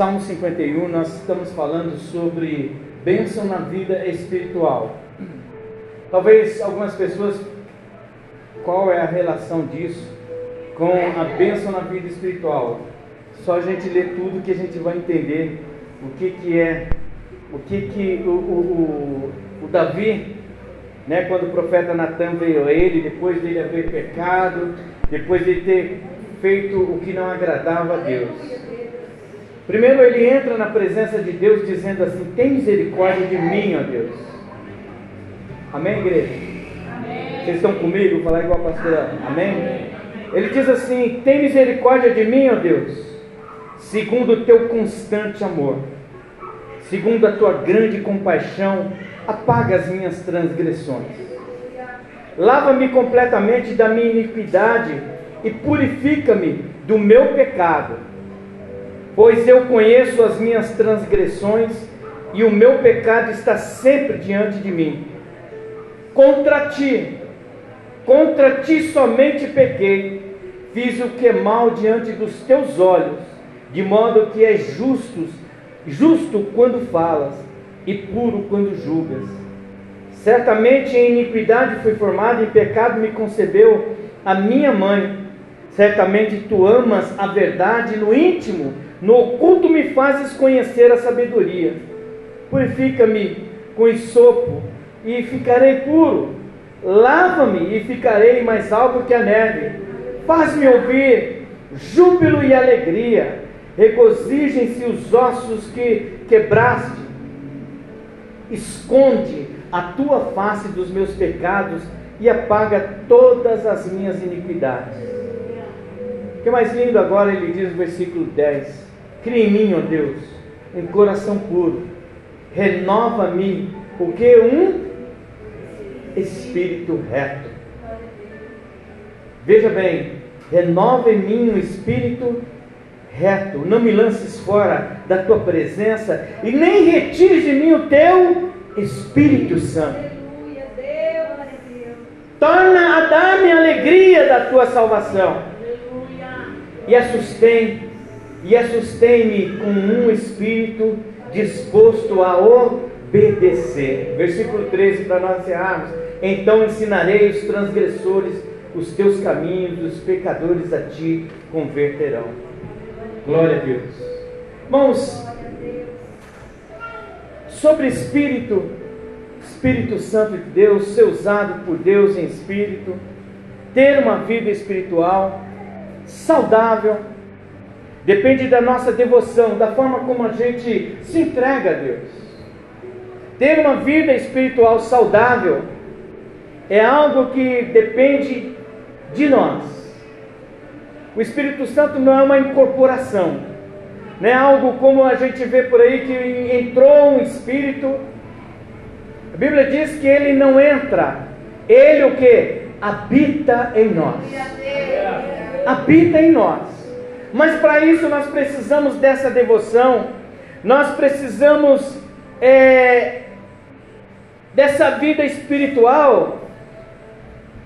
Salmo 51, nós estamos falando sobre bênção na vida espiritual. Talvez algumas pessoas, qual é a relação disso com a bênção na vida espiritual? Só a gente ler tudo que a gente vai entender o que, que é, o que, que o, o, o, o Davi, né, quando o profeta Natan veio a ele, depois dele haver pecado, depois de ter feito o que não agradava a Deus. Primeiro ele entra na presença de Deus dizendo assim: Tem misericórdia de mim, ó Deus. Amém, igreja? Amém. Vocês estão comigo? Falar igual a pastora. Amém? Amém? Ele diz assim: Tem misericórdia de mim, ó Deus, segundo o teu constante amor, segundo a tua grande compaixão, apaga as minhas transgressões. Lava-me completamente da minha iniquidade e purifica-me do meu pecado, pois eu conheço as minhas transgressões e o meu pecado está sempre diante de mim. Contra ti, contra ti somente pequei, fiz o que é mal diante dos teus olhos, de modo que é justo, justo quando falas e puro quando julgas. Certamente em iniquidade fui formado, em pecado me concebeu a minha mãe. Certamente tu amas a verdade no íntimo, no oculto me fazes conhecer a sabedoria. Purifica-me com esopo e ficarei puro. Lava-me e ficarei mais alto que a neve. Faz-me ouvir júbilo e alegria. Regozijem-se os ossos que quebraste. Esconde a tua face dos meus pecados e apaga todas as minhas iniquidades. O que é mais lindo agora ele diz no versículo 10: Cria em mim, ó Deus, um coração puro, renova-me, o que? Um espírito reto. Veja bem, renova em mim um espírito reto, não me lances fora da tua presença e nem retires de mim o teu Espírito Santo. Torna a dar-me a alegria da tua salvação e assustém, e assustém-me com um espírito disposto a obedecer. Versículo 13 para nós encerrarmos. Então ensinarei os transgressores os teus caminhos, os pecadores a ti converterão. Glória a Deus. Irmãos, sobre Espírito, Espírito Santo de Deus, ser usado por Deus em Espírito, ter uma vida espiritual, saudável, depende da nossa devoção, da forma como a gente se entrega a Deus. Ter uma vida espiritual saudável é algo que depende de nós. O Espírito Santo não é uma incorporação, não é algo como a gente vê por aí que entrou um Espírito. A Bíblia diz que ele não entra, ele o que? Habita em nós habita em nós. Mas para isso nós precisamos dessa devoção, nós precisamos é, dessa vida espiritual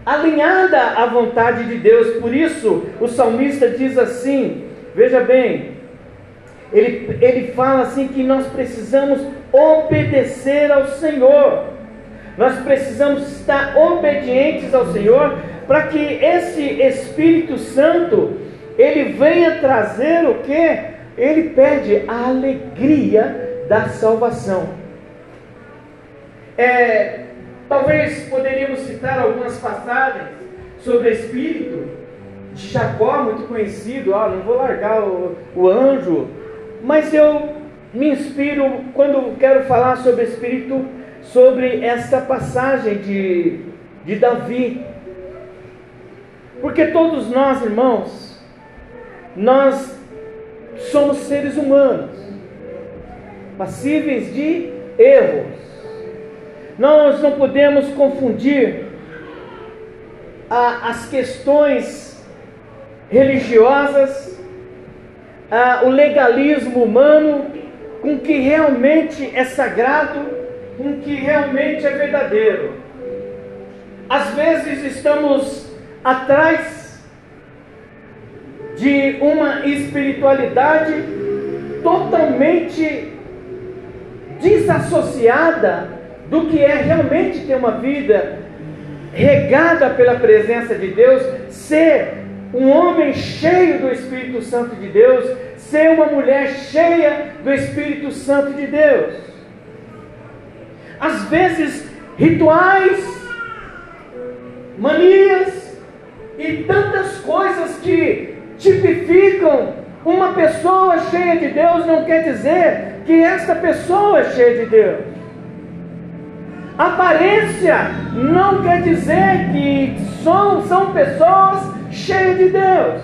alinhada à vontade de Deus. Por isso o salmista diz assim: veja bem, ele, ele fala assim que nós precisamos obedecer ao Senhor. Nós precisamos estar obedientes ao Senhor para que esse Espírito Santo ele venha trazer o que? Ele pede a alegria da salvação. É, talvez poderíamos citar algumas passagens sobre o Espírito de Jacó, muito conhecido. Ó, não vou largar o, o anjo, mas eu me inspiro quando quero falar sobre o Espírito, sobre essa passagem de, de Davi porque todos nós, irmãos, nós somos seres humanos, passíveis de erros. Nós não podemos confundir a, as questões religiosas, a, o legalismo humano, com o que realmente é sagrado, com o que realmente é verdadeiro. Às vezes estamos atrás de uma espiritualidade totalmente desassociada do que é realmente ter uma vida regada pela presença de Deus, ser um homem cheio do Espírito Santo de Deus, ser uma mulher cheia do Espírito Santo de Deus. Às vezes, rituais, manias e tantas coisas que tipificam uma pessoa cheia de Deus não quer dizer que esta pessoa é cheia de Deus. Aparência não quer dizer que são, são pessoas cheias de Deus.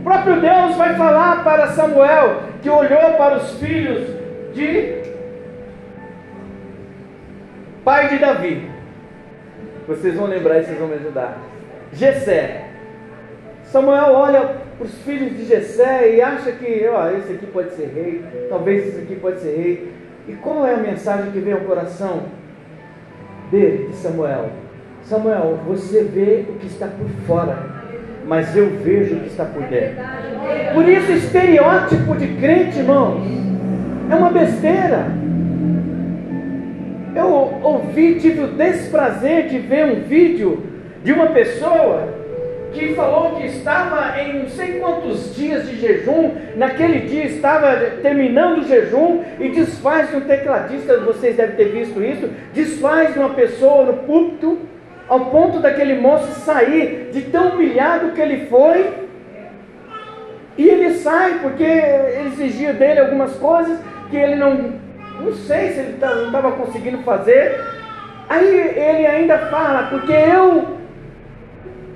O próprio Deus vai falar para Samuel, que olhou para os filhos de pai de Davi. Vocês vão lembrar e vocês vão me ajudar. Gessé. Samuel olha para os filhos de Gessé e acha que ó, esse aqui pode ser rei, talvez esse aqui pode ser rei. E qual é a mensagem que vem ao coração dele, de Samuel? Samuel, você vê o que está por fora, mas eu vejo o que está por dentro. Por isso, estereótipo de crente, irmãos, é uma besteira. Eu ouvi, tive o desprazer de ver um vídeo de uma pessoa que falou que estava em não sei quantos dias de jejum, naquele dia estava terminando o jejum e desfaz de um tecladista, vocês devem ter visto isso, desfaz de uma pessoa no púlpito, ao ponto daquele moço sair de tão humilhado que ele foi. E ele sai porque exigia dele algumas coisas que ele não, não sei se ele tá, não estava conseguindo fazer. Aí ele ainda fala, porque eu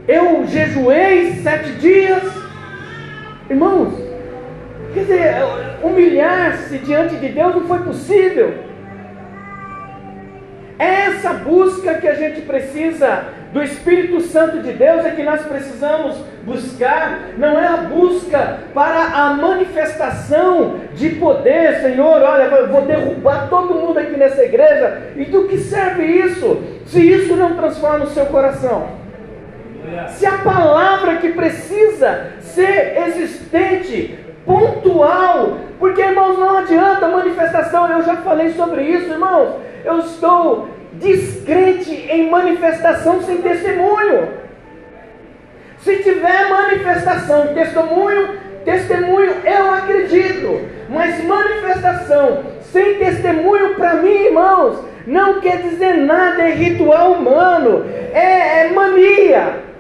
eu jejuei sete dias. Irmãos, quer dizer, humilhar-se diante de Deus não foi possível. Essa busca que a gente precisa do Espírito Santo de Deus é que nós precisamos buscar, não é a busca para a manifestação de poder, Senhor. Olha, eu vou derrubar todo mundo aqui nessa igreja, e do que serve isso, se isso não transforma o seu coração? Se a palavra que precisa ser existente, pontual, porque irmãos, não adianta manifestação, eu já falei sobre isso, irmãos. Eu estou descrente em manifestação sem testemunho. Se tiver manifestação, testemunho, testemunho eu acredito, mas manifestação sem testemunho para mim, irmãos, não quer dizer nada, é ritual humano, é, é mania.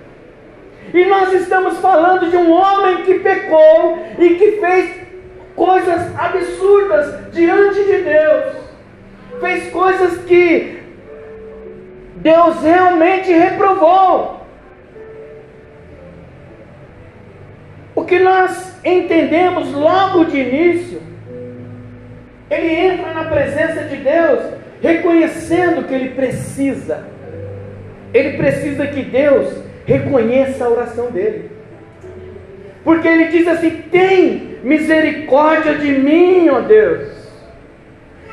E nós estamos falando de um homem que pecou e que fez coisas absurdas diante de Deus. Fez coisas que Deus realmente reprovou. O que nós entendemos logo de início, ele entra na presença de Deus, reconhecendo que ele precisa. Ele precisa que Deus reconheça a oração dele. Porque ele diz assim: tem misericórdia de mim, ó Deus.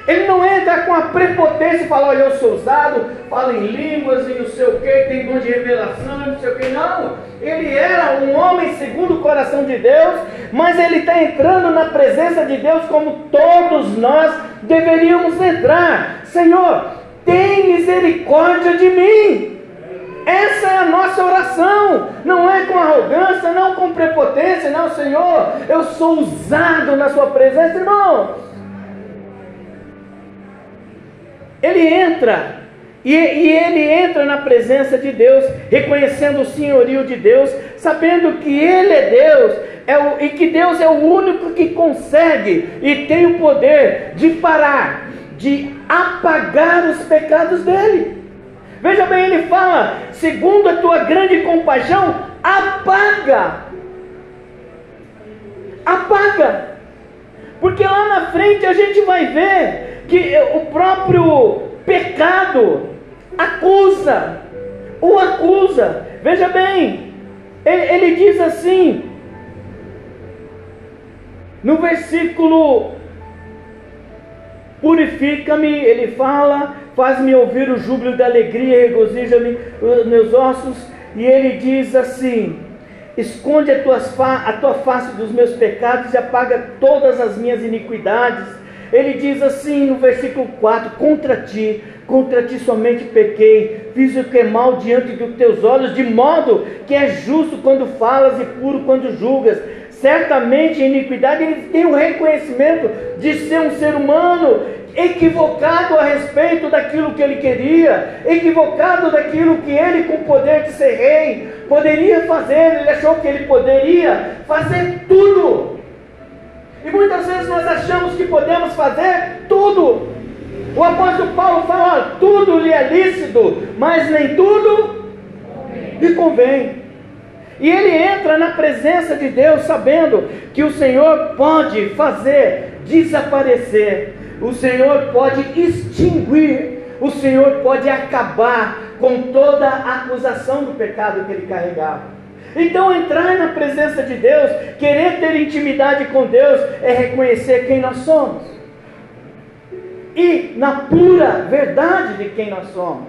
Ele não entra com a prepotência e fala: Olha, eu sou usado, falo em línguas e não sei o que, tem dom de revelação, não sei o que. Não, ele era um homem segundo o coração de Deus, mas ele está entrando na presença de Deus como todos nós deveríamos entrar. Senhor, tem misericórdia de mim. Essa é a nossa oração. Não é com arrogância, não com prepotência, não, Senhor. Eu sou usado na Sua presença, irmãos. Ele entra e, e, ele entra na presença de Deus, reconhecendo o senhorio de Deus, sabendo que Ele é Deus é o, e que Deus é o único que consegue e tem o poder de parar, de apagar os pecados dele. Veja bem, ele fala: segundo a tua grande compaixão, apaga. Apaga. Porque lá na frente a gente vai ver que o próprio pecado acusa, o acusa. Veja bem, ele, ele diz assim, no versículo Purifica-me, ele fala, faz-me ouvir o júbilo da alegria, regozija-me os meus ossos. E ele diz assim: Esconde a, tuas fa a tua face dos meus pecados e apaga todas as minhas iniquidades. Ele diz assim no versículo 4: Contra ti, contra ti somente pequei, fiz o que é mal diante dos teus olhos, de modo que é justo quando falas e puro quando julgas. Certamente, em iniquidade, ele tem o reconhecimento de ser um ser humano equivocado a respeito daquilo que ele queria, equivocado daquilo que ele, com o poder de ser rei, poderia fazer. Ele achou que ele poderia fazer tudo. E muitas vezes nós achamos que podemos fazer tudo. O apóstolo Paulo fala: tudo lhe é lícito, mas nem tudo lhe convém. E ele entra na presença de Deus sabendo que o Senhor pode fazer desaparecer, o Senhor pode extinguir, o Senhor pode acabar com toda a acusação do pecado que ele carregava. Então, entrar na presença de Deus, querer ter intimidade com Deus, é reconhecer quem nós somos. E na pura verdade de quem nós somos.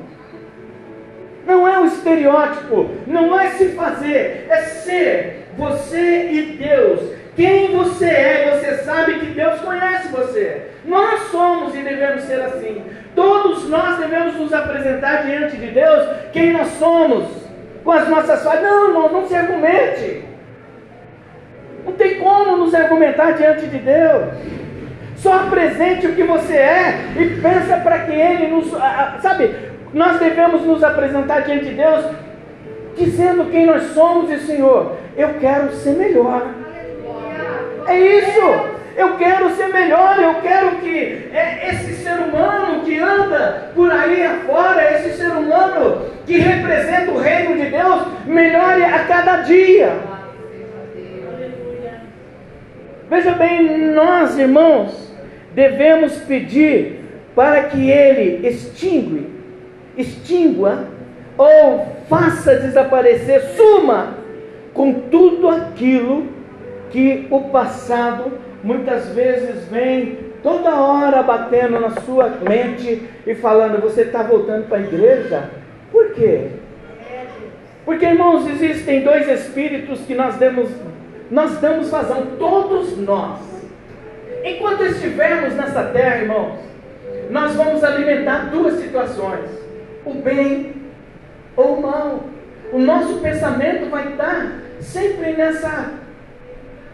Não é um estereótipo, não é se fazer, é ser você e Deus. Quem você é, você sabe que Deus conhece você. Nós somos e devemos ser assim. Todos nós devemos nos apresentar diante de Deus quem nós somos com as nossas falhas. Não, irmão, não se argumente. Não tem como nos argumentar diante de Deus. Só apresente o que você é e pensa para que Ele nos. Sabe, nós devemos nos apresentar diante de Deus dizendo quem nós somos e Senhor, eu quero ser melhor. É isso. Eu quero ser melhor, eu quero que é, esse ser humano que anda por aí afora, esse ser humano que representa o reino de Deus, melhore a cada dia. Veja bem, nós irmãos, devemos pedir para que ele extingue, extingua ou faça desaparecer, suma com tudo aquilo que o passado muitas vezes vem toda hora batendo na sua mente e falando: Você está voltando para a igreja? Por quê? Porque, irmãos, existem dois espíritos que nós damos, nós damos vazão, todos nós. Enquanto estivermos nessa terra, irmãos, nós vamos alimentar duas situações: o bem ou o mal. O nosso pensamento vai estar sempre nessa,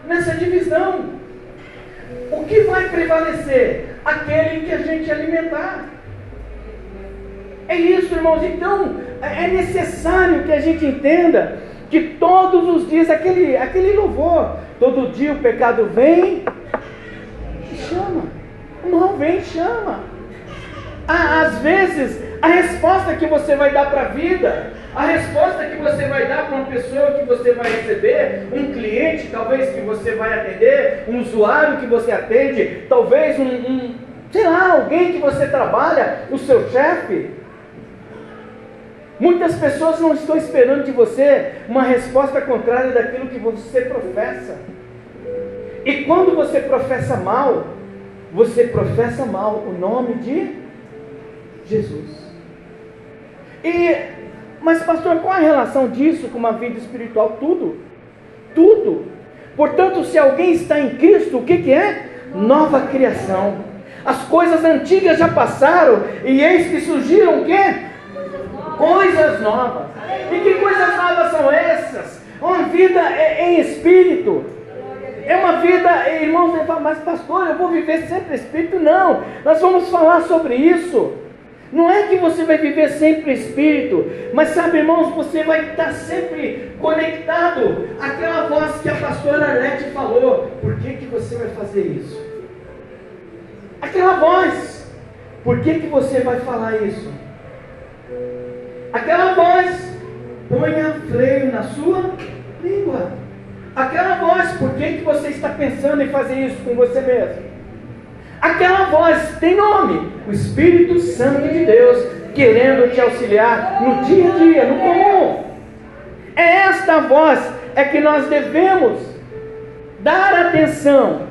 nessa divisão. O que vai prevalecer? Aquele que a gente alimentar. É isso, irmãos. Então, é necessário que a gente entenda que todos os dias, aquele, aquele louvor, todo dia o pecado vem e chama. O mal vem e chama. Às vezes, a resposta que você vai dar para a vida, a resposta que você vai dar para uma pessoa que você vai receber, um cliente talvez que você vai atender, um usuário que você atende, talvez um, um sei lá, alguém que você trabalha, o seu chefe. Muitas pessoas não estão esperando de você uma resposta contrária daquilo que você professa. E quando você professa mal, você professa mal o nome de Jesus. E, mas pastor, qual a relação disso com uma vida espiritual? Tudo. Tudo. Portanto, se alguém está em Cristo, o que, que é? Nova criação. As coisas antigas já passaram e eis que surgiram o quê? Coisas novas. E que coisas novas são essas? Uma vida em espírito. É uma vida, irmãos, mas pastor, eu vou viver sempre espírito? Não. Nós vamos falar sobre isso. Não é que você vai viver sempre espírito, mas sabe, irmãos, você vai estar sempre conectado àquela voz que a pastora Arlete falou. Por que, que você vai fazer isso? Aquela voz. Por que, que você vai falar isso? Aquela voz. Ponha freio na sua língua. Aquela voz. Por que, que você está pensando em fazer isso com você mesmo? Aquela voz tem nome, o Espírito Santo de Deus, querendo te auxiliar no dia a dia, no comum. É esta voz é que nós devemos dar atenção.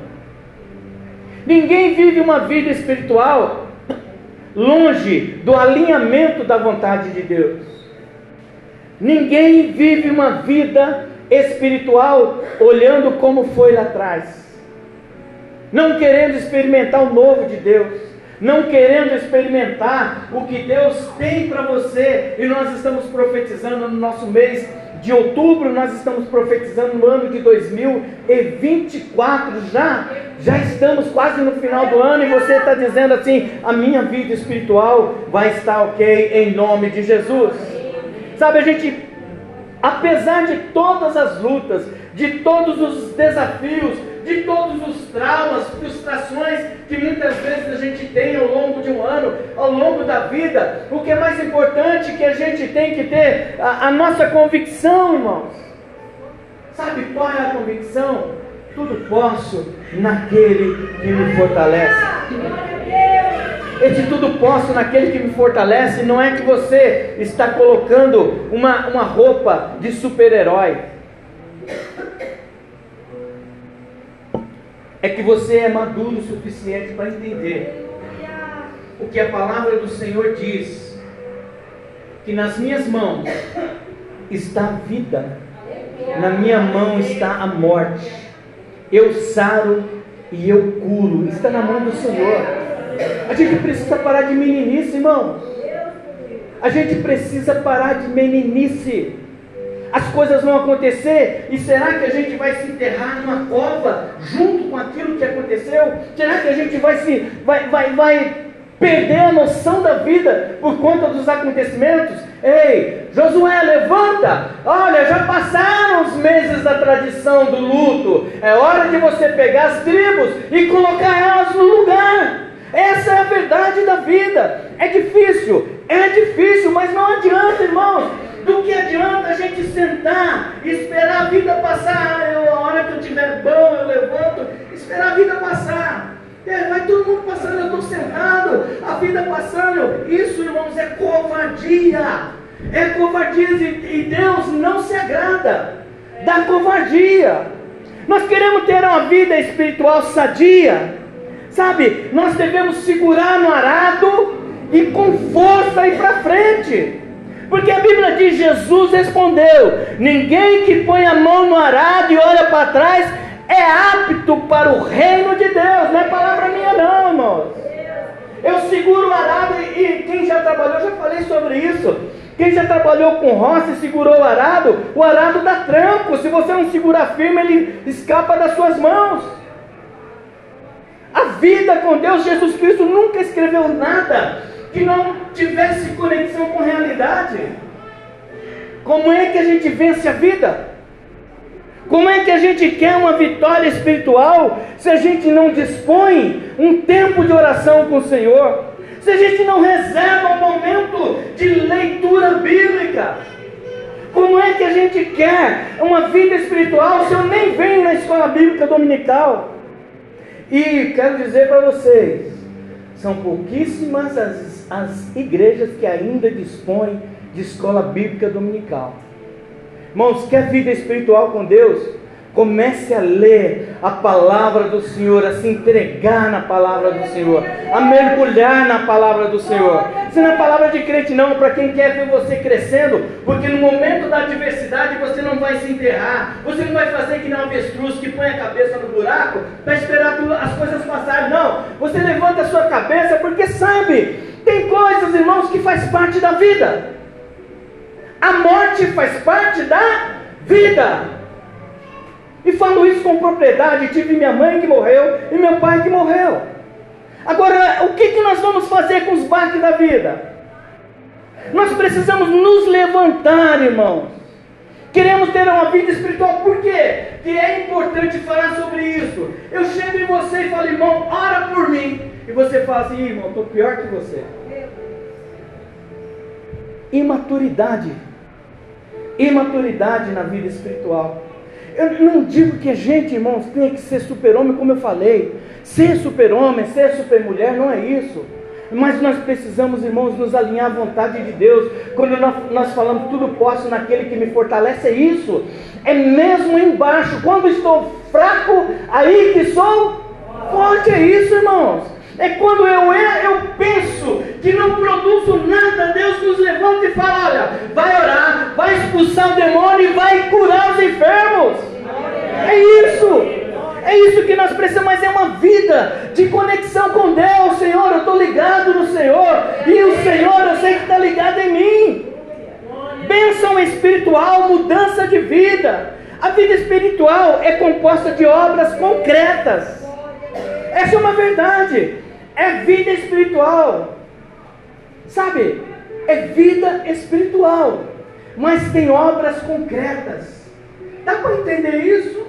Ninguém vive uma vida espiritual longe do alinhamento da vontade de Deus. Ninguém vive uma vida espiritual olhando como foi lá atrás. Não querendo experimentar o novo de Deus, não querendo experimentar o que Deus tem para você, e nós estamos profetizando no nosso mês de outubro, nós estamos profetizando no ano de 2024, já, já estamos quase no final do ano, e você está dizendo assim: a minha vida espiritual vai estar ok em nome de Jesus. Sabe, a gente, apesar de todas as lutas, de todos os desafios, de todos os traumas, frustrações que muitas vezes a gente tem ao longo de um ano, ao longo da vida. O que é mais importante que a gente tem que ter a, a nossa convicção, irmãos. Sabe qual é a convicção? Tudo posso naquele que me fortalece. Esse tudo posso naquele que me fortalece não é que você está colocando uma, uma roupa de super-herói. É que você é maduro o suficiente para entender o que a palavra do Senhor diz: que nas minhas mãos está a vida, na minha mão está a morte. Eu saro e eu curo, está na mão do Senhor. A gente precisa parar de meninice, irmão. A gente precisa parar de meninice as coisas vão acontecer e será que a gente vai se enterrar numa cova junto com aquilo que aconteceu? Será que a gente vai se vai, vai, vai perder a noção da vida por conta dos acontecimentos? Ei, Josué, levanta! Olha, já passaram os meses da tradição do luto. É hora de você pegar as tribos e colocar elas no lugar. Essa é a verdade da vida. É difícil, é difícil, mas não adianta, irmãos. Do que adianta a gente sentar e esperar a vida passar? Eu, a hora que eu tiver bom, eu levanto, esperar a vida passar. É, vai todo mundo passando, eu estou sentado, a vida passando. Isso, irmãos, é covardia. É covardia e Deus não se agrada da covardia. Nós queremos ter uma vida espiritual sadia, sabe? Nós devemos segurar no arado e com força ir para frente. Porque a Bíblia diz: Jesus respondeu: Ninguém que põe a mão no arado e olha para trás é apto para o reino de Deus. Não é palavra minha, não, irmãos. Eu seguro o arado e, e quem já trabalhou, já falei sobre isso. Quem já trabalhou com roça e segurou o arado, o arado dá tranco. Se você não segurar firme, ele escapa das suas mãos. A vida com Deus, Jesus Cristo nunca escreveu nada que não tivesse conexão com a realidade. Como é que a gente vence a vida? Como é que a gente quer uma vitória espiritual se a gente não dispõe um tempo de oração com o Senhor? Se a gente não reserva um momento de leitura bíblica? Como é que a gente quer uma vida espiritual se eu nem venho na escola bíblica dominical? E quero dizer para vocês, são pouquíssimas as as igrejas que ainda dispõem de escola bíblica dominical. Irmãos, quer vida espiritual com Deus? Comece a ler a palavra do Senhor, a se entregar na palavra do Senhor, a mergulhar na palavra do Senhor. Se não é palavra de crente, não, para quem quer ver você crescendo, porque no momento da adversidade você não vai se enterrar, você não vai fazer que não avestruz que põe a cabeça no buraco para esperar as coisas passarem. Não, você levanta a sua cabeça porque sabe tem coisas, irmãos, que faz parte da vida. A morte faz parte da vida. E falo isso com propriedade. Tive minha mãe que morreu e meu pai que morreu. Agora, o que, que nós vamos fazer com os baques da vida? Nós precisamos nos levantar, irmãos. Queremos ter uma vida espiritual, por quê? Que é importante falar sobre isso. Eu chego em você e falo, irmão, ora por mim. E você fala assim, irmão, estou pior que você. Imaturidade. Imaturidade na vida espiritual. Eu não digo que a gente, irmãos, tenha que ser super-homem, como eu falei. Ser super-homem, ser super-mulher, não é isso. Mas nós precisamos, irmãos, nos alinhar à vontade de Deus. Quando nós, falamos tudo posso naquele que me fortalece, é isso. É mesmo embaixo. Quando estou fraco, aí que sou forte. É isso, irmãos. É quando eu, eu penso que não produzo nada, Deus nos levanta e fala: olha, vai orar, vai expulsar o demônio e vai curar os enfermos. É isso. É isso que nós precisamos, mas é uma vida de conexão com Deus, Senhor. Eu estou ligado no Senhor, e o Senhor eu sei que está ligado em mim. Bênção espiritual, mudança de vida. A vida espiritual é composta de obras concretas. Essa é uma verdade. É vida espiritual. Sabe? É vida espiritual. Mas tem obras concretas. Dá para entender isso?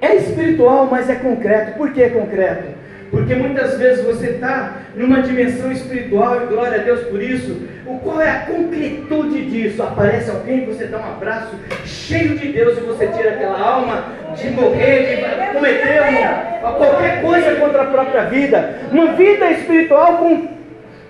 É espiritual, mas é concreto. Por que é concreto? Porque muitas vezes você está numa dimensão espiritual e glória a Deus por isso. O qual é a concretude disso? Aparece alguém, você dá um abraço cheio de Deus e você tira aquela alma de morrer, de cometer qualquer coisa contra a própria vida. Uma vida espiritual com,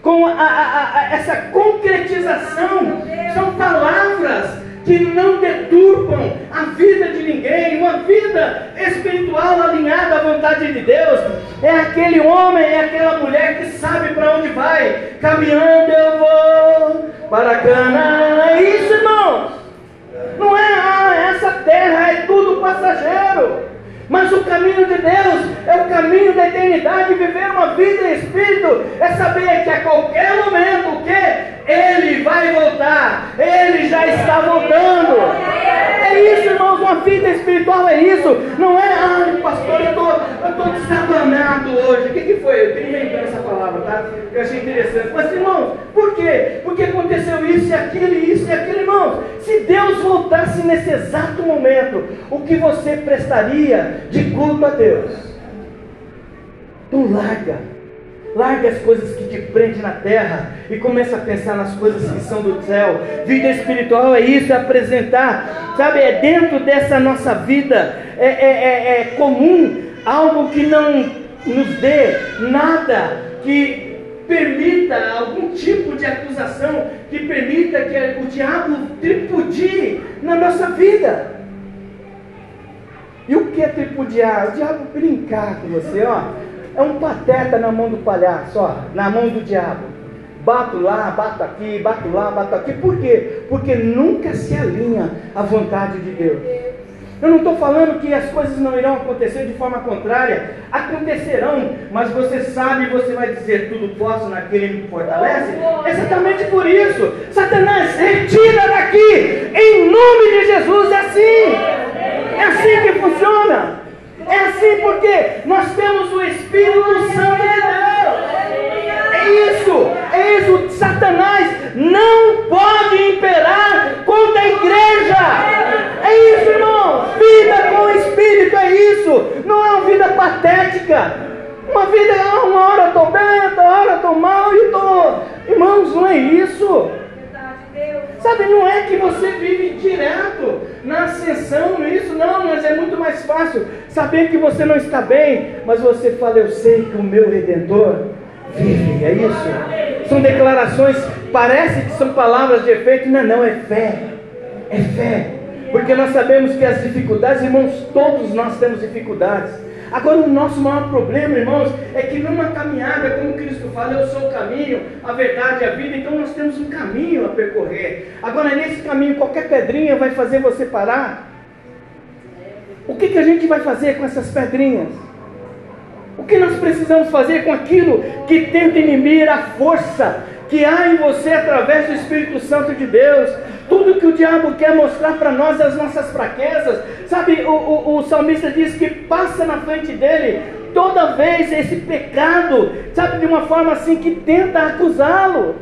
com a, a, a, essa concretização. São palavras que não deturpam a vida de ninguém. Uma vida espiritual alinhada à vontade de Deus é aquele homem, é aquela mulher que sabe para onde vai. Caminhando eu vou para Cana. É isso, irmãos. Não é, ah, essa terra é tudo passageiro. Mas o caminho de Deus é o caminho da eternidade. Viver uma vida em espírito é saber que a qualquer momento que? Ele vai voltar. Ele já está voltando. É isso, irmãos. Uma vida espiritual é isso. Não é, ah, pastor, eu estou desabanado hoje. O que, que foi? Eu tenho inventando essa palavra, tá? Eu achei interessante. Mas, irmãos, por quê? Porque aconteceu isso e aquilo, e isso e aquilo, irmãos. Se Deus voltasse nesse exato momento, o que você prestaria de culto a Deus? Então larga Larga as coisas que te prendem na terra e começa a pensar nas coisas que são do céu. Vida espiritual é isso, é apresentar, sabe? É dentro dessa nossa vida, é, é, é, é comum algo que não nos dê nada que permita algum tipo de acusação, que permita que o diabo tripudie na nossa vida. E o que é tripudiar? O diabo brincar com você, ó. É um pateta na mão do palhaço, ó, na mão do diabo. Bato lá, bato aqui, bato lá, bato aqui. Por quê? Porque nunca se alinha à vontade de Deus. Eu não estou falando que as coisas não irão acontecer de forma contrária, acontecerão, mas você sabe, você vai dizer tudo posso naquele que me fortalece. Exatamente por isso, Satanás, retira daqui, em nome de Jesus, é assim, é assim que funciona. É assim porque nós temos o Espírito Santo de Deus. É isso, é isso. Satanás não pode imperar contra a igreja. É isso, irmão. Vida com o Espírito é isso. Não é uma vida patética. Uma vida, uma hora estou bem, outra hora estou mal e estou. Irmãos, não é isso. Sabe, não é que você vive direto na ascensão, isso? Não, mas é muito mais fácil saber que você não está bem, mas você fala, eu sei que o meu Redentor vive, é isso? São declarações, parece que são palavras de efeito, não, não, é fé, é fé, porque nós sabemos que as dificuldades, irmãos, todos nós temos dificuldades, Agora, o nosso maior problema, irmãos, é que numa caminhada, como Cristo fala, eu sou o caminho, a verdade e a vida, então nós temos um caminho a percorrer. Agora, nesse caminho, qualquer pedrinha vai fazer você parar. O que, que a gente vai fazer com essas pedrinhas? O que nós precisamos fazer com aquilo que tenta inibir a força que há em você através do Espírito Santo de Deus? Tudo que o diabo quer mostrar para nós é as nossas fraquezas. Sabe, o, o, o salmista diz que passa na frente dele toda vez esse pecado, sabe, de uma forma assim que tenta acusá-lo.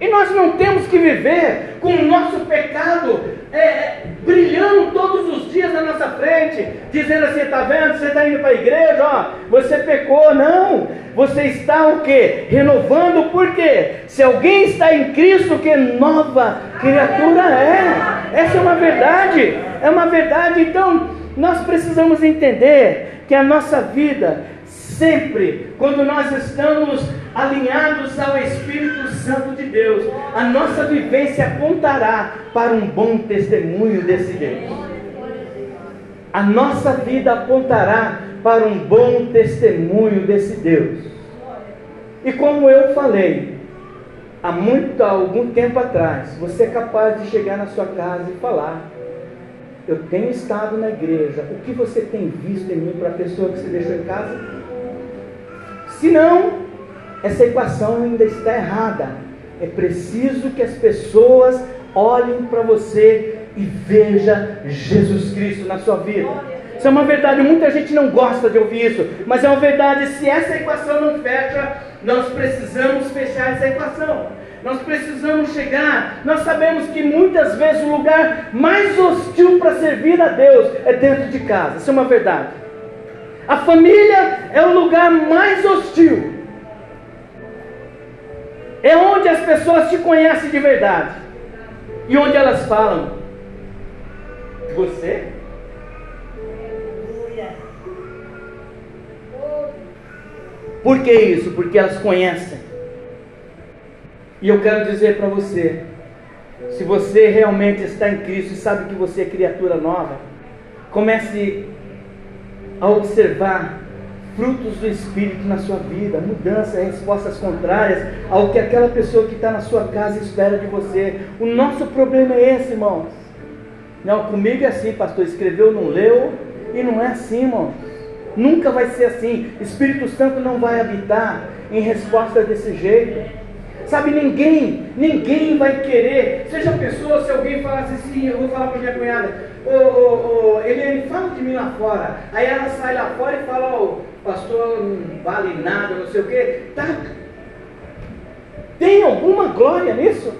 E nós não temos que viver com o nosso pecado é, brilhando todos os dias na nossa frente, dizendo assim: está vendo? Você está indo para a igreja, ó, você pecou. Não, você está o que? Renovando, por quê? Se alguém está em Cristo, que nova criatura é. Essa é uma verdade, é uma verdade. Então, nós precisamos entender que a nossa vida sempre, quando nós estamos alinhados ao Espírito Santo de Deus, a nossa vivência apontará para um bom testemunho desse Deus. A nossa vida apontará para um bom testemunho desse Deus. E como eu falei, há muito, algum tempo atrás, você é capaz de chegar na sua casa e falar: eu tenho estado na igreja, o que você tem visto em mim para a pessoa que você deixou em casa? Se não, essa equação ainda está errada. É preciso que as pessoas olhem para você e veja Jesus Cristo na sua vida. Isso é uma verdade, muita gente não gosta de ouvir isso, mas é uma verdade. Se essa equação não fecha, nós precisamos fechar essa equação. Nós precisamos chegar. Nós sabemos que muitas vezes o lugar mais hostil para servir a Deus é dentro de casa. Isso é uma verdade. A família é o lugar mais hostil. É onde as pessoas te conhecem de verdade. E onde elas falam: Você? Por que isso? Porque elas conhecem. E eu quero dizer para você: se você realmente está em Cristo e sabe que você é criatura nova, comece a observar frutos do Espírito na sua vida, mudanças, respostas contrárias ao que aquela pessoa que está na sua casa espera de você. O nosso problema é esse, irmãos. Não, comigo é assim, pastor. Escreveu, não leu, e não é assim, irmãos. Nunca vai ser assim. Espírito Santo não vai habitar em resposta desse jeito. Sabe, ninguém, ninguém vai querer. Seja pessoa, se alguém falasse assim, eu vou falar para minha cunhada, ô, ô, Eliane, fala de mim lá fora. Aí ela sai lá fora e fala, ô, pastor não vale nada, não sei o quê. Tá. Tem alguma glória nisso?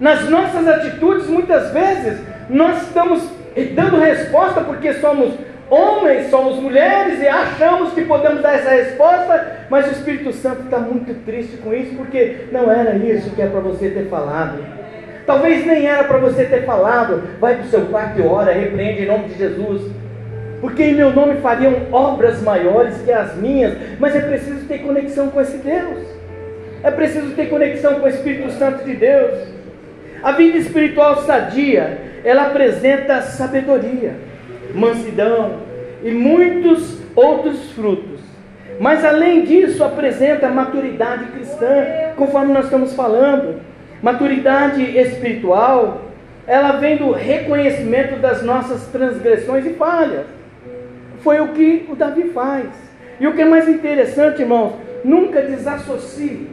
Nas nossas atitudes, muitas vezes, nós estamos dando resposta porque somos homens, somos mulheres e achamos que podemos dar essa resposta, mas o Espírito Santo está muito triste com isso, porque não era isso que é para você ter falado. Talvez nem era para você ter falado. Vai para o seu quarto e ora, repreende em nome de Jesus. Porque em meu nome fariam obras maiores que as minhas, mas é preciso ter conexão com esse Deus. É preciso ter conexão com o Espírito Santo de Deus. A vida espiritual sadia, ela apresenta sabedoria mansidão e muitos outros frutos. Mas além disso, apresenta maturidade cristã, conforme nós estamos falando. Maturidade espiritual, ela vem do reconhecimento das nossas transgressões e falhas. Foi o que o Davi faz. E o que é mais interessante, irmãos, nunca desassocie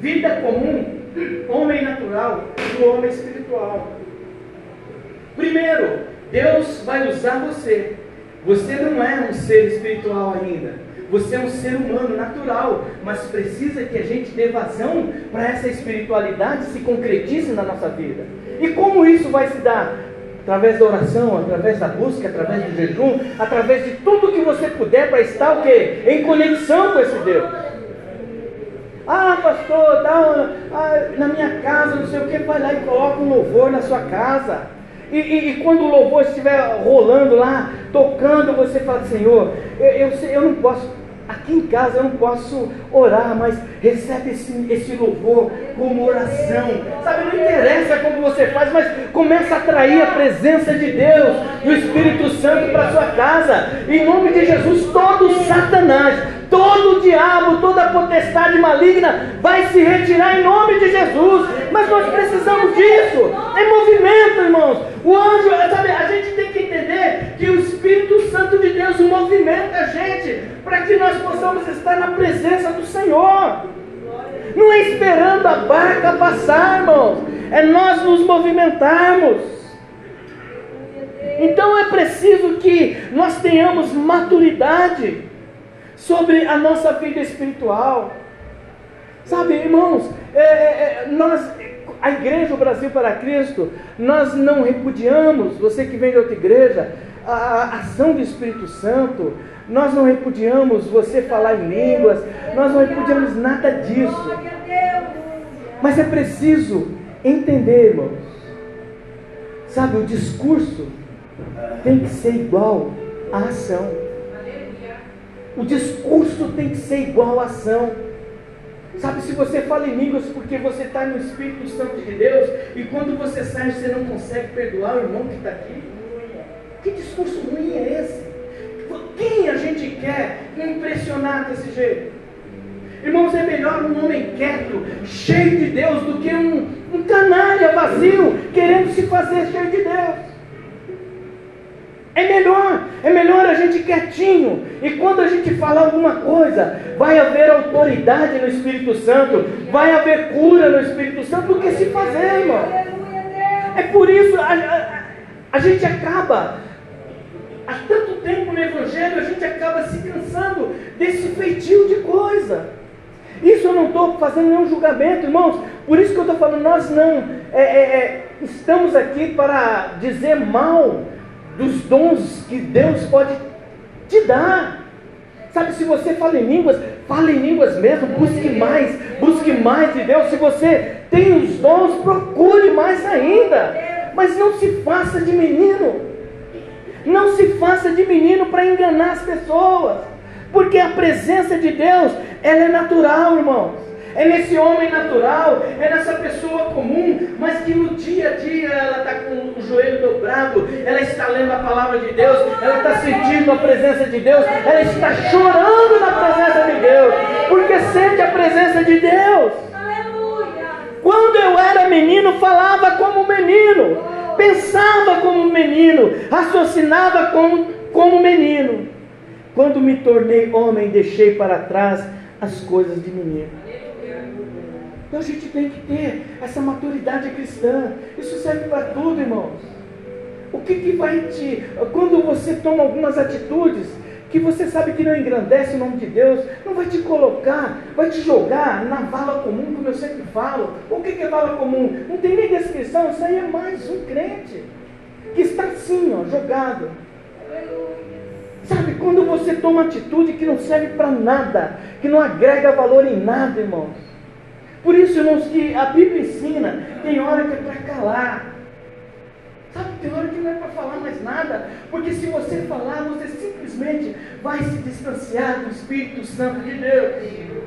vida comum, homem natural, do homem espiritual. Primeiro, Deus vai usar você. Você não é um ser espiritual ainda. Você é um ser humano natural, mas precisa que a gente dê vazão para essa espiritualidade se concretize na nossa vida. E como isso vai se dar? Através da oração, através da busca, através do jejum, através de tudo que você puder para estar o quê? Em conexão com esse Deus. Ah, pastor, tá, ah, na minha casa, não sei o que, vai lá e coloca um louvor na sua casa. E, e, e, quando o louvor estiver rolando lá, tocando, você fala, Senhor, eu, eu, eu não posso, aqui em casa eu não posso orar, mas recebe esse, esse louvor como oração. Sabe, não interessa como você faz, mas começa a atrair a presença de Deus e o Espírito Santo para sua casa. Em nome de Jesus, todo Satanás, todo o diabo, toda a potestade maligna vai se retirar em nome de Jesus. Mas nós precisamos disso. Em movimento, irmãos. O anjo, sabe, a gente tem que entender que o Espírito Santo de Deus movimenta a gente para que nós possamos estar na presença do Senhor. Não é esperando a barca passar, irmãos. É nós nos movimentarmos. Então é preciso que nós tenhamos maturidade sobre a nossa vida espiritual. Sabe, irmãos, é, é, é, nós, a igreja, o Brasil para Cristo, nós não repudiamos, você que vem de outra igreja, a, ação do Espírito Santo, nós não repudiamos você falar em línguas, nós não repudiamos nada disso. Mas é preciso entender, irmãos. Sabe, o discurso tem que ser igual à ação. O discurso tem que ser igual à ação. Sabe, se você fala em línguas porque você está no Espírito Santo de Deus e quando você sai você não consegue perdoar o irmão que está aqui, que discurso ruim é esse? Quem a gente quer impressionar desse jeito? Irmãos, é melhor um homem quieto, cheio de Deus, do que um, um canalha vazio querendo se fazer cheio de Deus. É melhor, é melhor a gente quietinho. E quando a gente falar alguma coisa, vai haver autoridade no Espírito Santo, vai haver cura no Espírito Santo do que se fazer, irmão. É por isso a, a, a gente acaba há tanto tempo no Evangelho, a gente acaba se cansando desse feitio de coisa. Isso eu não estou fazendo nenhum julgamento, irmãos. Por isso que eu estou falando, nós não é, é, é, estamos aqui para dizer mal dos dons que Deus pode te dar. Sabe, se você fala em línguas, fale em línguas mesmo, busque mais, busque mais de Deus. Se você tem os dons, procure mais ainda. Mas não se faça de menino. Não se faça de menino para enganar as pessoas. Porque a presença de Deus, ela é natural, irmãos é nesse homem natural, é nessa pessoa comum, mas que no dia a dia ela está com o joelho dobrado, ela está lendo a palavra de Deus, ela está sentindo a presença de Deus, ela está chorando na presença de Deus, porque sente a presença de Deus. Quando eu era menino, falava como menino, pensava como menino, raciocinava como, como menino. Quando me tornei homem, deixei para trás as coisas de menino. Então a gente tem que ter essa maturidade cristã. Isso serve para tudo, irmãos. O que, que vai te. Quando você toma algumas atitudes que você sabe que não engrandece o nome de Deus, não vai te colocar, vai te jogar na vala comum, como eu sempre falo. O que, que é vala comum? Não tem nem descrição, isso aí é mais um crente que está assim, ó, jogado. Sabe, quando você toma atitude que não serve para nada, que não agrega valor em nada, irmãos. Por isso, irmãos, que a Bíblia ensina, tem hora que é para calar. Sabe, tem hora que não é para falar mais nada, porque se você falar, você simplesmente vai se distanciar do Espírito Santo de Deus.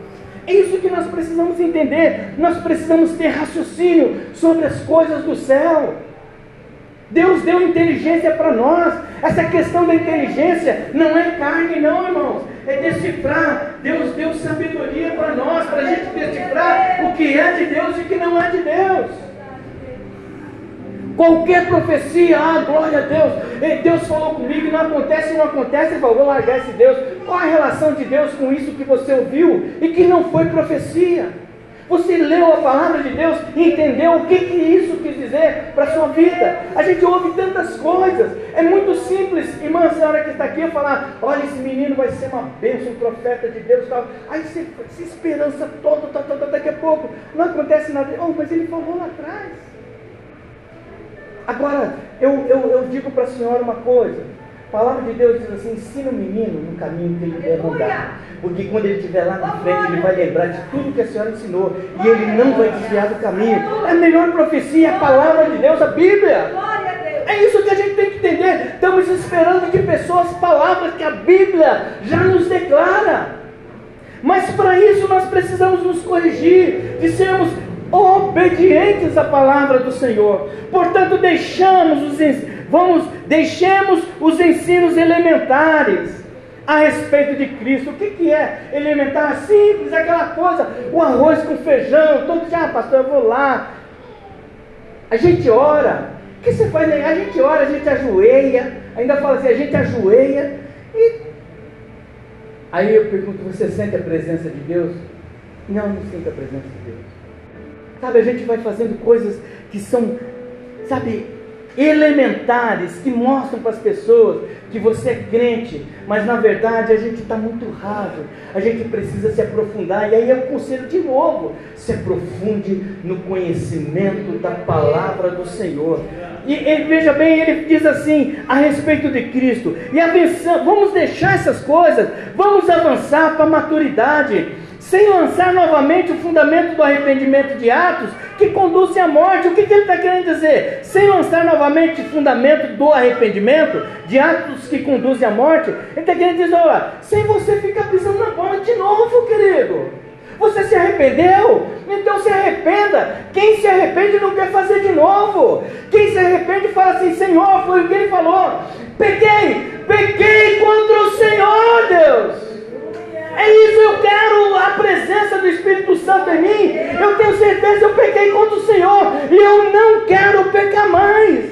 É isso que nós precisamos entender. Nós precisamos ter raciocínio sobre as coisas do céu. Deus deu inteligência para nós. Essa questão da inteligência não é carne, não, irmãos. É decifrar. Deus deu sabedoria para nós, para a gente decifrar o que é de Deus e o que não é de Deus. Qualquer profecia, ah, glória a Deus. Deus falou comigo, não acontece, não acontece. Falou, vou largar esse Deus. Qual a relação de Deus com isso que você ouviu e que não foi profecia? Você leu a palavra de Deus e entendeu o que, que isso quis dizer para a sua vida. A gente ouve tantas coisas. É muito simples, irmã, senhora que está aqui, falar: olha, esse menino vai ser uma bênção, um profeta de Deus. Tal. Aí você, essa esperança toda, tá, tá, tá, daqui a pouco, não acontece nada. Oh, mas ele falou lá atrás. Agora, eu, eu, eu digo para a senhora uma coisa. A palavra de Deus diz assim: ensina o menino no caminho que ele deve andar. Porque quando ele estiver lá na frente, ele vai lembrar de tudo que a senhora ensinou. E ele não vai desviar do caminho. É a melhor profecia, a palavra de Deus, a Bíblia. É isso que a gente tem que entender. Estamos esperando de pessoas palavras que a Bíblia já nos declara. Mas para isso nós precisamos nos corrigir, de sermos obedientes à palavra do Senhor. Portanto, deixamos os vamos, deixemos os ensinos elementares a respeito de Cristo. O que, que é elementar? Simples, aquela coisa, o arroz com feijão, todo dia, ah, pastor, eu vou lá. A gente ora. O que você faz? A gente ora, a gente ajoelha, ainda fala assim, a gente ajoelha e. Aí eu pergunto, você sente a presença de Deus? Não, não sinto a presença de Deus. Sabe, a gente vai fazendo coisas que são, sabe, elementares que mostram para as pessoas que você é crente, mas na verdade a gente está muito raso, a gente precisa se aprofundar, e aí eu conselho de novo: se aprofunde no conhecimento da palavra do Senhor. E, e veja bem, ele diz assim a respeito de Cristo, e avançamos, vamos deixar essas coisas, vamos avançar para a maturidade sem lançar novamente o fundamento do arrependimento de atos que conduzem à morte. O que, que ele está querendo dizer? Sem lançar novamente o fundamento do arrependimento de atos que conduzem à morte, ele está querendo dizer: olha, sem você ficar pisando na bola de novo, querido. Você se arrependeu? Então se arrependa. Quem se arrepende não quer fazer de novo. Quem se arrepende fala assim: Senhor, foi o que ele falou. Peguei, peguei contra o Senhor, Deus. É isso, eu quero a presença do Espírito Santo em mim, eu tenho certeza eu pequei contra o Senhor e eu não quero pecar mais.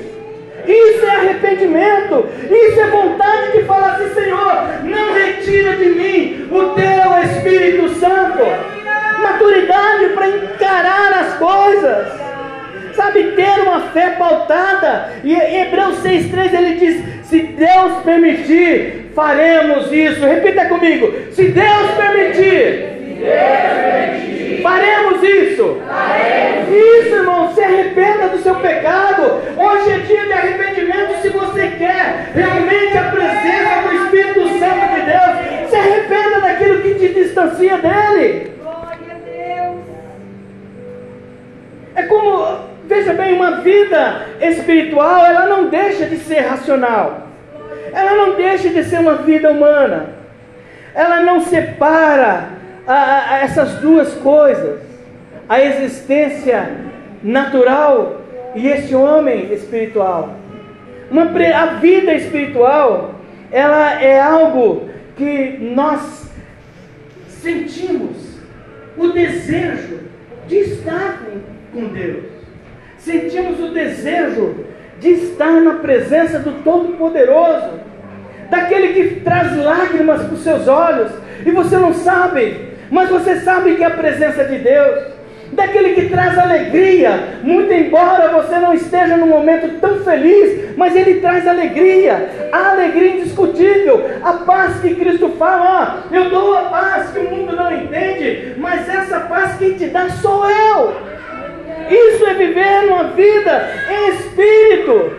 Isso é arrependimento, isso é vontade de falar assim, Senhor, não retira de mim o teu Espírito Santo. Maturidade para encarar as coisas. Sabe, ter uma fé pautada. E em Hebreus 6,3 ele diz: se Deus permitir, faremos isso. Repita comigo: se Deus permitir, faremos isso. Faremos. Isso, irmão, se arrependa do seu pecado. Hoje é dia de arrependimento. Se você quer realmente a presença do Espírito Santo de Deus, se arrependa daquilo que te distancia dele. Glória a Deus. É como Veja bem, uma vida espiritual, ela não deixa de ser racional. Ela não deixa de ser uma vida humana. Ela não separa a, a essas duas coisas. A existência natural e este homem espiritual. Uma, a vida espiritual, ela é algo que nós sentimos o desejo de estar com Deus sentimos o desejo de estar na presença do Todo-Poderoso, daquele que traz lágrimas para os seus olhos, e você não sabe, mas você sabe que é a presença de Deus, daquele que traz alegria, muito embora você não esteja num momento tão feliz, mas ele traz alegria, a alegria indiscutível, a paz que Cristo fala, ó, eu dou a paz que o mundo não entende, mas essa paz que te dá sou eu. Isso é viver uma vida em espírito.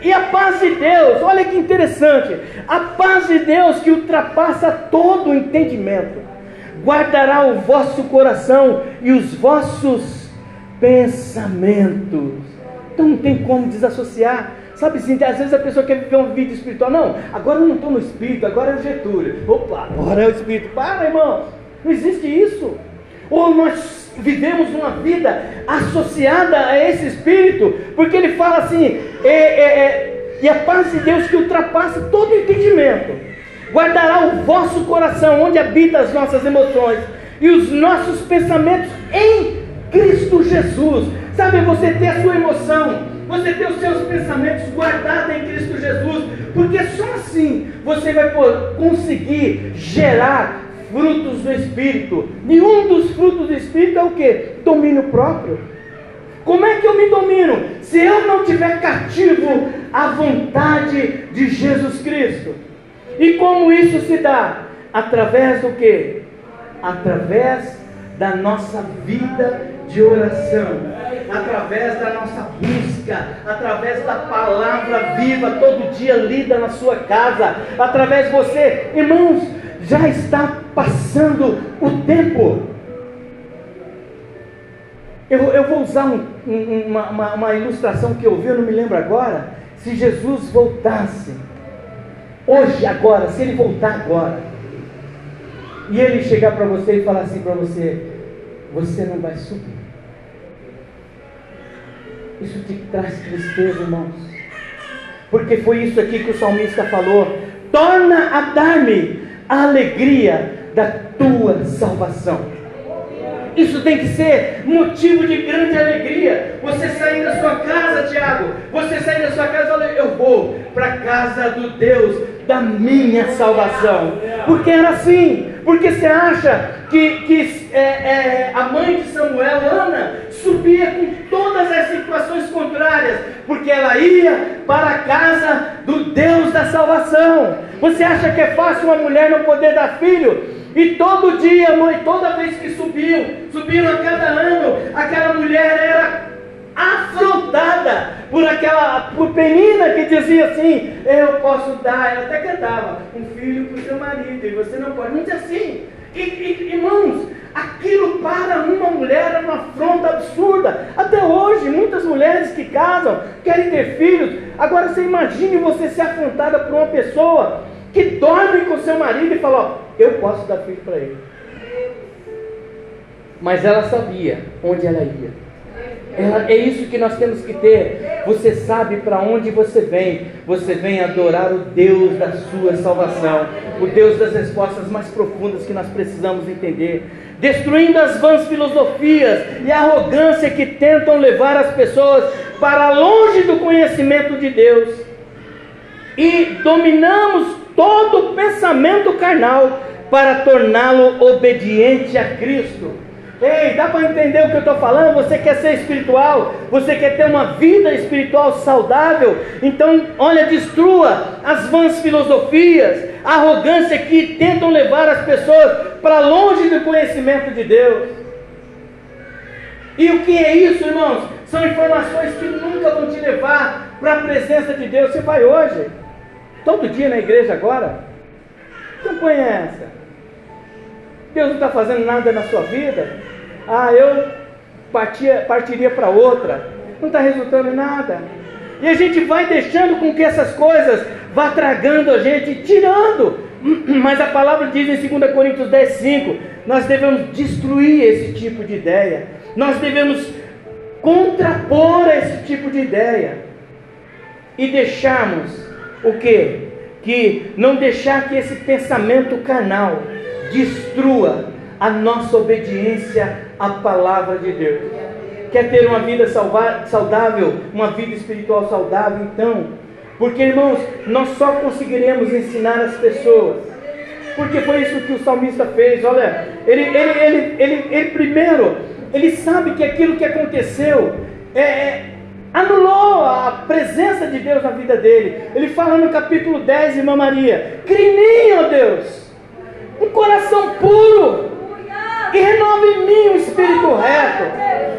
E a paz de Deus, olha que interessante, a paz de Deus que ultrapassa todo o entendimento, guardará o vosso coração e os vossos pensamentos. Então não tem como desassociar. Sabe assim, às vezes a pessoa quer viver uma vida espiritual. Não, agora eu não estou no espírito, agora é o Getúlio. Opa, agora é o espírito. Para, irmão. Não existe isso. Ou nós vivemos uma vida associada a esse Espírito, porque ele fala assim: é, é, é, e a paz de Deus que ultrapassa todo entendimento, guardará o vosso coração, onde habitam as nossas emoções e os nossos pensamentos em Cristo Jesus. Sabe, você ter a sua emoção, você ter os seus pensamentos guardados em Cristo Jesus, porque só assim você vai conseguir gerar frutos do Espírito. E um dos frutos do Espírito é o que? Domínio próprio. Como é que eu me domino? Se eu não tiver cativo à vontade de Jesus Cristo. E como isso se dá? Através do que? Através da nossa vida de oração, através da nossa busca, através da palavra viva todo dia lida na sua casa, através de você, irmãos, já está passando o tempo. Eu, eu vou usar um, um, uma, uma, uma, ilustração que eu vi, eu não me lembro agora. Se Jesus voltasse, hoje, agora, se ele voltar agora, e ele chegar para você e falar assim para você: Você não vai subir. Isso te traz tristeza, irmãos. Porque foi isso aqui que o salmista falou: Torna a dar-me a alegria da tua salvação. Isso tem que ser motivo de grande alegria. Você sair da sua casa, Tiago, você sair da sua casa, olha, eu vou para a casa do Deus da minha salvação. Porque era assim. Porque você acha que, que é, é, a mãe de Samuel, Ana, subia com todas as situações contrárias, porque ela ia para a casa do Deus da salvação. Você acha que é fácil uma mulher não poder dar filho? E todo dia, mãe, toda vez que subiam, subiram a cada ano, aquela mulher era afrontada por aquela por Penina que dizia assim: Eu posso dar, ela até cantava, um filho para o seu marido, e você não pode. Não assim. E, e, irmãos, aquilo para uma mulher é uma afronta absurda. Até hoje, muitas mulheres que casam querem ter filhos. Agora você imagine você ser afrontada por uma pessoa que dorme com seu marido e fala: Eu posso dar filho para ele. Mas ela sabia onde ela ia. É, isso que nós temos que ter. Você sabe para onde você vem. Você vem adorar o Deus da sua salvação, o Deus das respostas mais profundas que nós precisamos entender. destruindo as vãs filosofias e a arrogância que tentam levar as pessoas para longe do conhecimento de Deus. E dominamos todo o pensamento carnal para torná-lo obediente a Cristo. Ei, dá para entender o que eu estou falando? Você quer ser espiritual? Você quer ter uma vida espiritual saudável? Então, olha, destrua as vãs filosofias, a arrogância que tentam levar as pessoas para longe do conhecimento de Deus. E o que é isso, irmãos? São informações que nunca vão te levar para a presença de Deus. Você vai hoje, todo dia na igreja agora? Não conhece? Deus não está fazendo nada na sua vida? Ah, eu partia, partiria para outra. Não está resultando em nada. E a gente vai deixando com que essas coisas vá tragando a gente, tirando. Mas a palavra diz em 2 Coríntios 10, 5: nós devemos destruir esse tipo de ideia. Nós devemos contrapor esse tipo de ideia. E deixarmos o que? Que não deixar que esse pensamento carnal destrua a nossa obediência à palavra de Deus. Quer ter uma vida saudável, uma vida espiritual saudável? Então, porque irmãos, nós só conseguiremos ensinar as pessoas. Porque foi isso que o salmista fez. Olha, ele, ele, ele, ele, primeiro, ele sabe que aquilo que aconteceu é, é, anulou a presença de Deus na vida dele. Ele fala no capítulo 10, irmã Maria: Crie em mim, ó Deus, um coração puro e renova em mim um espírito reto.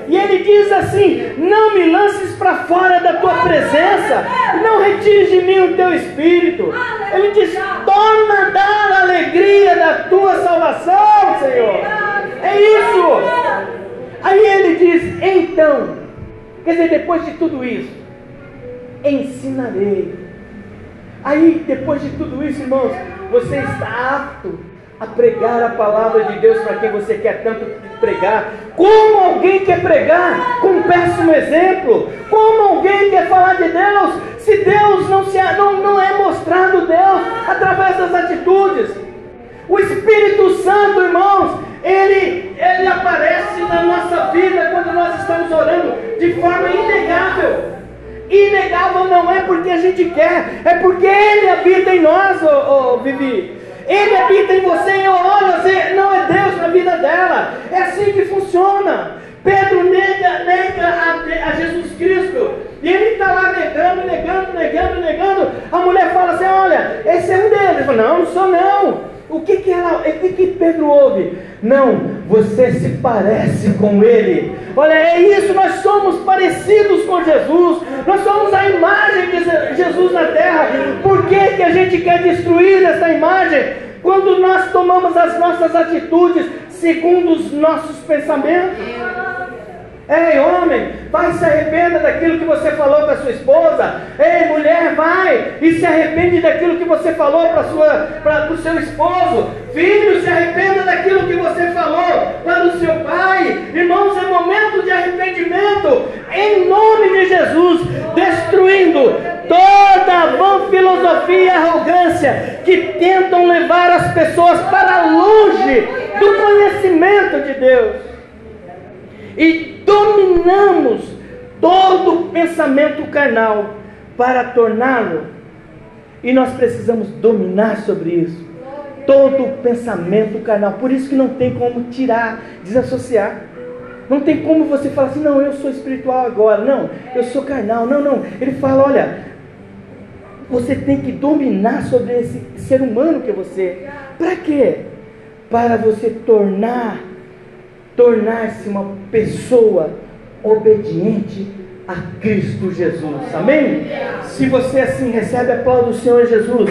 E ele diz assim: Não me lances para fora da tua presença, não retires de mim o teu espírito. Ele diz: Torna dar a alegria da tua salvação, Senhor. É isso. Aí ele diz: Então, quer dizer, depois de tudo isso, ensinarei. Aí, depois de tudo isso, irmãos, você está apto a pregar a palavra de Deus para quem você quer tanto pregar. Como alguém quer pregar com um péssimo exemplo? Como alguém quer falar de Deus se Deus não, se, não, não é mostrado Deus através das atitudes? O Espírito Santo, irmãos, ele, ele aparece na nossa vida quando nós estamos orando de forma inegável. Inegável não é porque a gente quer, é porque Ele habita em nós, oh, oh Vivi. Ele habita em você e eu olho, você não é Deus na vida dela. É assim que funciona. Pedro nega, nega a, a Jesus Cristo. E ele está lá negando, negando, negando, negando. A mulher fala assim: Olha, esse é um deles. Ele fala: Não, não sou não. O que que, ela, o que que Pedro ouve? Não, você se parece com ele. Olha, é isso, nós somos parecidos com Jesus. Nós somos a imagem de Jesus na terra. Por que, que a gente quer destruir essa imagem? Quando nós tomamos as nossas atitudes segundo os nossos pensamentos. Ei, homem, vai se arrependa daquilo que você falou para sua esposa. Ei, mulher, vai e se arrepende daquilo que você falou para o seu esposo. Filho, se arrependa daquilo que você falou para o seu pai. Irmãos, é momento de arrependimento. Em nome de Jesus, destruindo toda a vã filosofia e arrogância que tentam levar as pessoas para longe do conhecimento de Deus. E dominamos todo o pensamento carnal para torná-lo. E nós precisamos dominar sobre isso. Todo o pensamento carnal. Por isso que não tem como tirar, desassociar. Não tem como você falar assim, não, eu sou espiritual agora. Não, eu sou carnal. Não, não. Ele fala, olha, você tem que dominar sobre esse ser humano que você. Para quê? Para você tornar tornar-se uma pessoa obediente a Cristo Jesus. Amém? Se você assim recebe, aplauda o Senhor Jesus.